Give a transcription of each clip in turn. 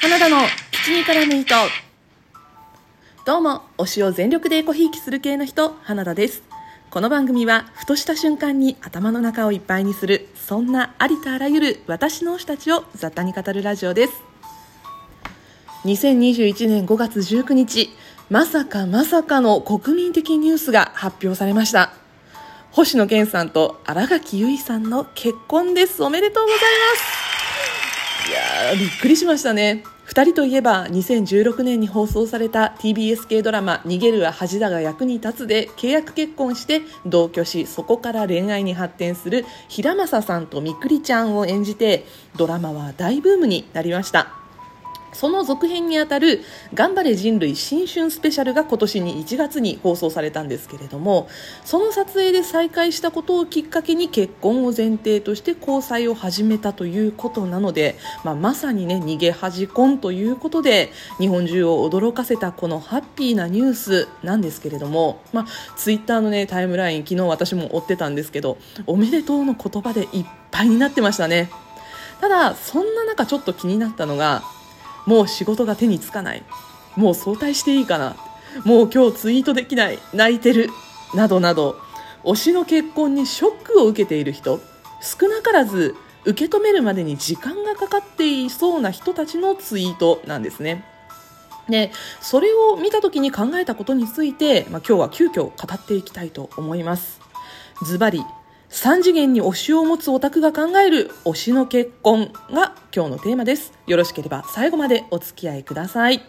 花田の口に絡む糸どうも推しを全力でエコひいきする系の人花田です。この番組はふとした瞬間に頭の中をいっぱいにするそんなありとあらゆる私の推したちを雑多に語るラジオです。2021年5月19日まさかまさかの国民的ニュースが発表されました。星野源さんと新垣結衣さんの結婚です。おめでとうございます。やびっくりしましたね。2人といえば2016年に放送された TBS 系ドラマ「逃げるは恥だが役に立つ」で契約結婚して同居しそこから恋愛に発展する平正さんとみくりちゃんを演じてドラマは大ブームになりました。その続編にあたる「頑張れ人類新春スペシャル」が今年に1月に放送されたんですけれどもその撮影で再会したことをきっかけに結婚を前提として交際を始めたということなので、まあ、まさにね逃げ恥婚ということで日本中を驚かせたこのハッピーなニュースなんですけれども、まあ、ツイッターの、ね、タイムライン昨日私も追ってたんですけどおめでとうの言葉でいっぱいになってましたね。ただそんな中ちょっと気になったのがもう仕事が手につかない。もう早退していいかな。もう今日ツイートできない。泣いてる。などなど。推しの結婚にショックを受けている人。少なからず受け止めるまでに時間がかかっていそうな人たちのツイートなんですね。でそれを見た時に考えたことについて、まあ、今日は急遽語っていきたいと思います。ズバリ3次元に推しを持つオタクが考える推しの結婚が今日のテーマです。よろしければ最後までお付き合いください。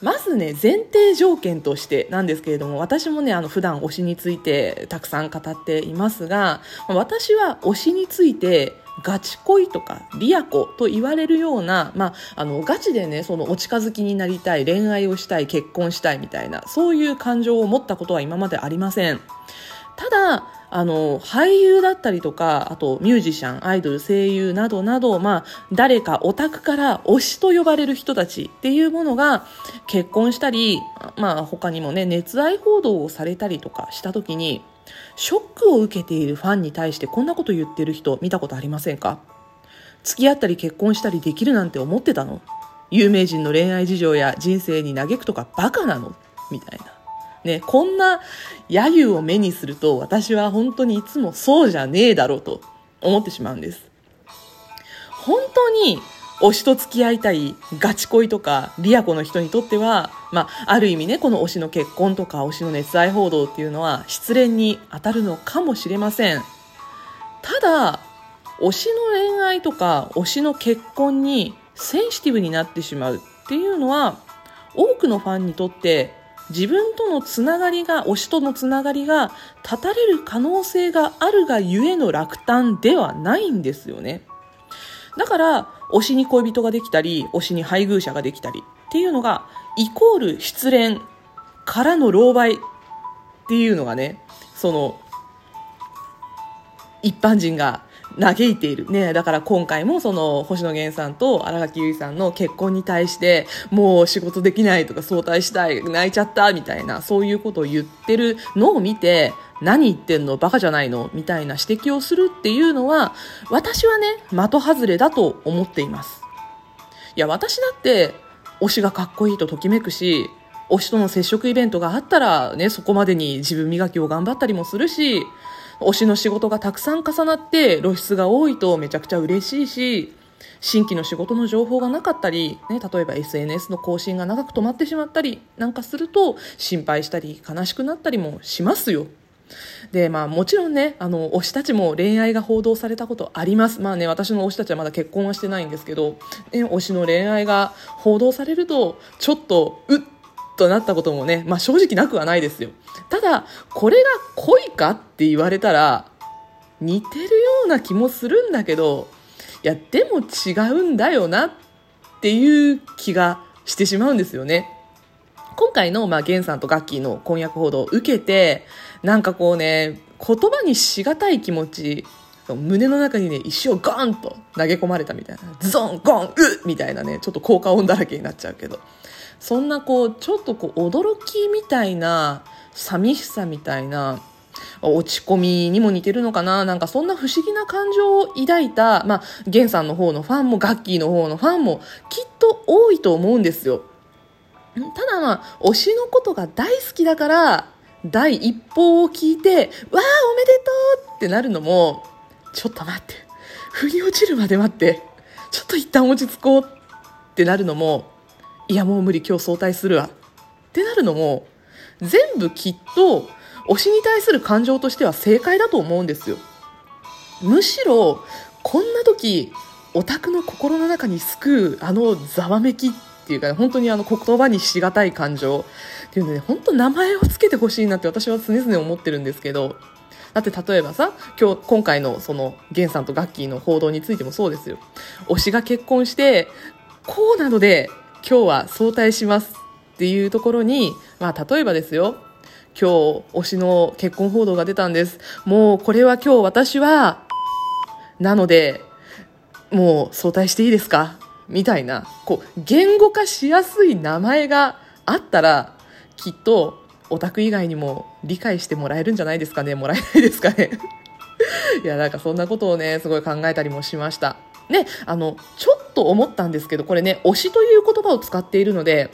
まずね前提条件としてなんですけれども私もねあの普段推しについてたくさん語っていますが私は推しについてガチ恋とかリアコと言われるような、まあ、あのガチでねそのお近づきになりたい恋愛をしたい結婚したいみたいなそういう感情を持ったことは今までありません。ただあの俳優だったりとかあとミュージシャンアイドル声優などなど、まあ、誰かオタクから推しと呼ばれる人たちっていうものが結婚したり、まあ、他にもね熱愛報道をされたりとかした時にショックを受けているファンに対してこんなこと言ってる人見たことありませんか？付き合ったり結婚したりできるなんて思ってたの？有名人の恋愛事情や人生に嘆くとかバカなの？みたいな。ね、こんな揶揄を目にすると私は本当にいつもそうじゃねえだろうと思ってしまうんです。本当に推しと付き合いたいガチ恋とかリアコの人にとっては、まあ、ある意味ね、この推しの結婚とか推しの熱愛報道っていうのは失恋に当たるのかもしれません。ただ、推しの恋愛とか推しの結婚にセンシティブになってしまうっていうのは多くのファンにとって自分とのつながりが推しとのつながりが断たれる可能性があるがゆえの落胆ではないんですよね。だから推しに恋人ができたり推しに配偶者ができたりっていうのがイコール失恋からの狼狽っていうのがねその一般人が嘆いている。ね、だから今回もその星野源さんと新垣結衣さんの結婚に対してもう仕事できないとか早退したい、泣いちゃったみたいなそういうことを言ってるのを見て何言ってんのバカじゃないのみたいな指摘をするっていうのは私はね、的外れだと思っています。いや、私だって推しがかっこいいとときめくし、推しとの接触イベントがあったらね、そこまでに自分磨きを頑張ったりもするし、推しの仕事がたくさん重なって露出が多いとめちゃくちゃ嬉しいし新規の仕事の情報がなかったり、ね、例えば SNS の更新が長く止まってしまったりなんかすると心配したり悲しくなったりもしますよ。で、まあもちろんね、あの、推したちも恋愛が報道されたことあります。まあね、私の推したちはまだ結婚はしてないんですけど、ね、推しの恋愛が報道されると、ちょっと、うっとなったこともね、まあ正直なくはないですよ。ただ、これが恋かって言われたら、似てるような気もするんだけど、いや、でも違うんだよなっていう気がしてしまうんですよね。今回の、まあ、ゲンさんとガッキーの婚約報道を受けて、なんかこうね、言葉にしがたい気持ち、胸の中にね、石をガンと投げ込まれたみたいな。ズゾン、ゴン、うみたいなね、ちょっと効果音だらけになっちゃうけど。そんなこう、ちょっとこう、驚きみたいな、寂しさみたいな、落ち込みにも似てるのかな？なんかそんな不思議な感情を抱いた、まあ、ゲンさんの方のファンもガッキーの方のファンもきっと多いと思うんですよ。ただまあ、推しのことが大好きだから、第一報を聞いて、わあ、おめでとうってなるのも、ちょっと待って、腑に落ちるまで待って、ちょっと一旦落ち着こうってなるのも、いやもう無理今日早退するわってなるのも、全部きっと推しに対する感情としては正解だと思うんですよ。むしろ、こんな時、オタクの心の中に救うあのざわめきっていうか、ね、本当にあの言葉にしがたい感情っていうので、ね、本当名前を付けてほしいなって私は常々思ってるんですけど、だって例えばさ、今日、今回のその、ゲンさんとガッキーの報道についてもそうですよ。推しが結婚して、こうなので、今日は早退しますっていうところに、まあ例えばですよ、今日推しの結婚報道が出たんです。もうこれは今日私は、なので、もう早退していいですか？みたいな、こう、言語化しやすい名前があったら、きっとオタク以外にも理解してもらえるんじゃないですかね？もらえないですかね？いや、なんかそんなことをね、すごい考えたりもしました。ね、あの、ちょっと思ったんですけど、これね、推しという言葉を使っているので、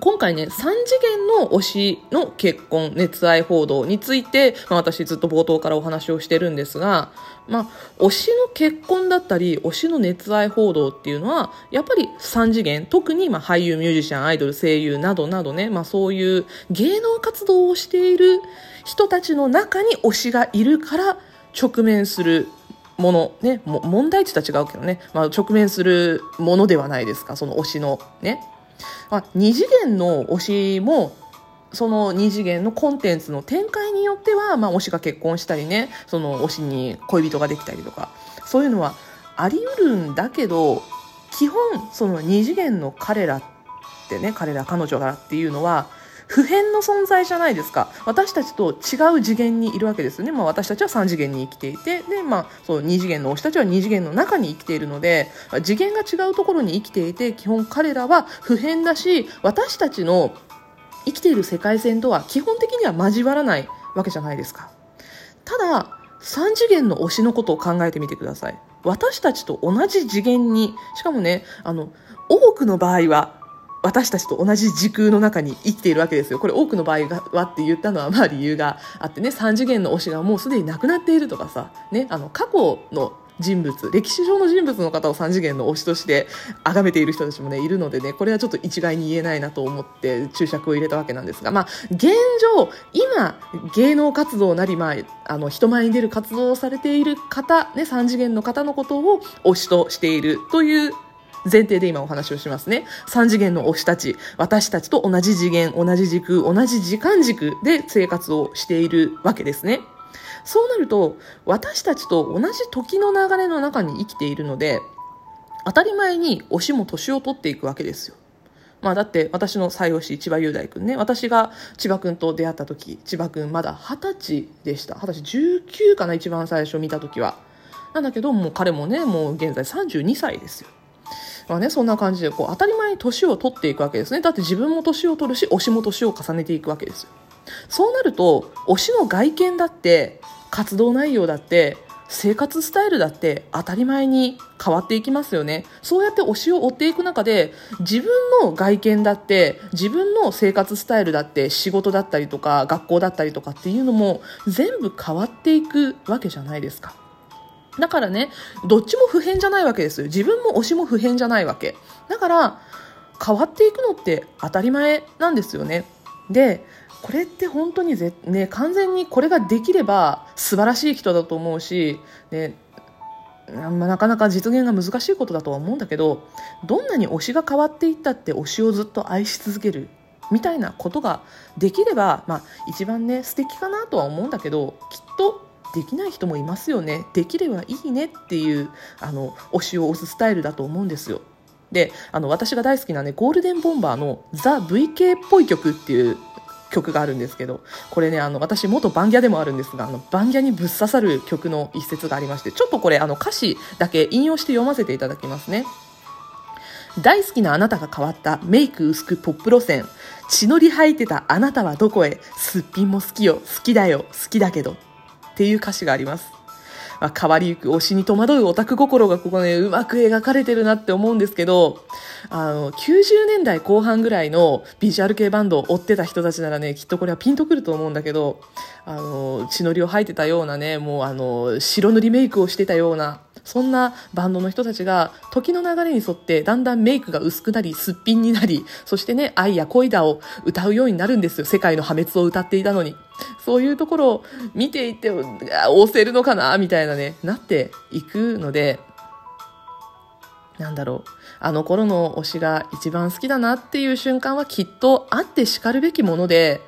今回ね、3次元の推しの結婚、熱愛報道について、まあ、私ずっと冒頭からお話をしてるんですが、まあ、推しの結婚だったり、推しの熱愛報道っていうのは、やっぱり3次元、特にまあ俳優、ミュージシャン、アイドル、声優などなどね、まあそういう芸能活動をしている人たちの中に推しがいるから直面するもの、ね、も問題値とは違うけどね、まあ、直面するものではないですか、その推しのね。まあ、2次元の推しもその2次元のコンテンツの展開によっては、まあ、推しが結婚したりね。その推しに恋人ができたりとか。そういうのはあり得るんだけど基本その2次元の彼らってね彼ら彼女らっていうのは普遍の存在じゃないですか。私たちと違う次元にいるわけですよね、まあ、私たちは3次元に生きていてで、まあ、そう2次元の推したちは2次元の中に生きているので次元が違うところに生きていて基本彼らは普遍だし私たちの生きている世界線とは基本的には交わらないわけじゃないですか。ただ3次元の推しのことを考えてみてください。私たちと同じ次元にしかもねあの多くの場合は私たちと同じ時空の中に生きているわけですよ。これ多くの場合はって言ったのはまあ理由があってね、3次元の推しがもうすでに亡くなっているとかさ、ね、あの過去の人物、歴史上の人物の方を3次元の推しとして崇めている人たちもね、いるのでね、これはちょっと一概に言えないなと思って注釈を入れたわけなんですが、まあ、現状、今、芸能活動なり、まあ、あの、人前に出る活動をされている方、ね、3次元の方のことを推しとしているという前提で今お話をしますね。3次元の推したち、私たちと同じ次元、同じ時空、同じ時間軸で生活をしているわけですね。そうなると、私たちと同じ時の流れの中に生きているので、当たり前に推しも年を取っていくわけですよ。まあだって私の最推し千葉雄大君ね、私が千葉君と出会った時、千葉君まだ20歳でした。20歳19かな、一番最初見た時は。なんだけど、もう彼もね、もう現在32歳ですよ。まあね、そんな感じで、こう、当たり前に年を取っていくわけですね。だって自分も年を取るし、推しも年を重ねていくわけですよ。そうなると、推しの外見だって、活動内容だって、生活スタイルだって当たり前に変わっていきますよね。そうやって推しを追っていく中で、自分の外見だって、自分の生活スタイルだって、仕事だったりとか、学校だったりとかっていうのも、全部変わっていくわけじゃないですか。だからね、どっちも普遍じゃないわけですよ。自分も推しも普遍じゃないわけ。だから、変わっていくのって当たり前なんですよね。で、これって本当にぜ、ね、完全にこれができれば素晴らしい人だと思うし、ね、まあ、なかなか実現が難しいことだとは思うんだけど、どんなに推しが変わっていったって推しをずっと愛し続けるみたいなことができれば、まあ、一番ね、素敵かなとは思うんだけど、きっとできない人もいますよね。できればいいねっていうあの推しを押すスタイルだと思うんですよ。であの私が大好きなねゴールデンボンバーの「ザ・ VK っぽい曲」っていう曲があるんですけどこれねあの私元バンギャでもあるんですがあのバンギャにぶっ刺さる曲の一節がありましてちょっとこれあの歌詞だけ引用して読ませていただきますね。大好きなあなたが変わったメイク薄くポップ路線。血のり吐いてたあなたはどこへ？すっぴんも好きよ。好きだよ。好きだけど。っていう歌詞があります。まあ、変わりゆく推しに戸惑うオタク心がここね、うまく描かれてるなって思うんですけど、あの、90年代後半ぐらいのビジュアル系バンドを追ってた人たちならね、きっとこれはピンとくると思うんだけど、あの、血のりを吐いてたようなね、もうあの、白塗りメイクをしてたような、そんなバンドの人たちが時の流れに沿ってだんだんメイクが薄くなりすっぴんになりそしてね愛や恋だを歌うようになるんですよ。世界の破滅を歌っていたのに。そういうところを見ていて押せるのかな？みたいなねなっていくのでなんだろう。あの頃の推しが一番好きだなっていう瞬間はきっとあってしかるべきもので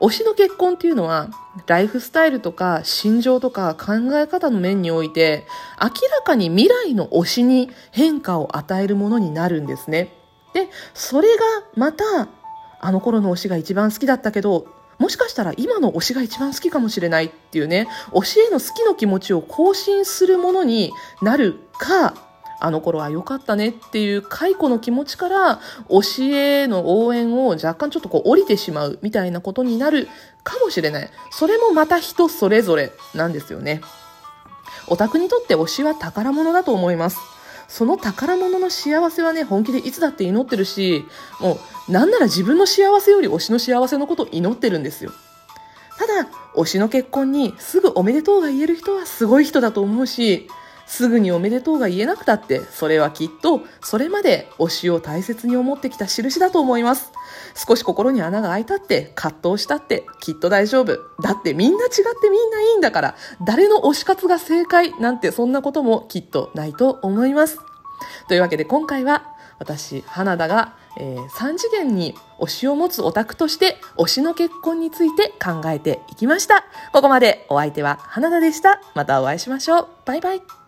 推しの結婚っていうのは、ライフスタイルとか心情とか考え方の面において、明らかに未来の推しに変化を与えるものになるんですね。で、それがまた、あの頃の推しが一番好きだったけど、もしかしたら今の推しが一番好きかもしれないっていうね、推しへの好きの気持ちを更新するものになるか、あの頃は良かったねっていう解雇の気持ちから教えの応援を若干ちょっとこう降りてしまうみたいなことになるかもしれない。それもまた人それぞれなんですよね。オタクにとって推しは宝物だと思います。その宝物の幸せはね、本気でいつだって祈ってるし、もう、なんなら自分の幸せより推しの幸せのことを祈ってるんですよ。ただ、推しの結婚にすぐおめでとうが言える人はすごい人だと思うし、すぐにおめでとうが言えなくたって、それはきっと、それまで推しを大切に思ってきた印だと思います。少し心に穴が開いたって、葛藤したって、きっと大丈夫。だってみんな違ってみんないいんだから、誰の推し活が正解なんてそんなこともきっとないと思います。というわけで今回は、私、花田が、えー、3次元に推しを持つオタクとして推しの結婚について考えていきました。ここまでお相手は花田でした。またお会いしましょう。バイバイ。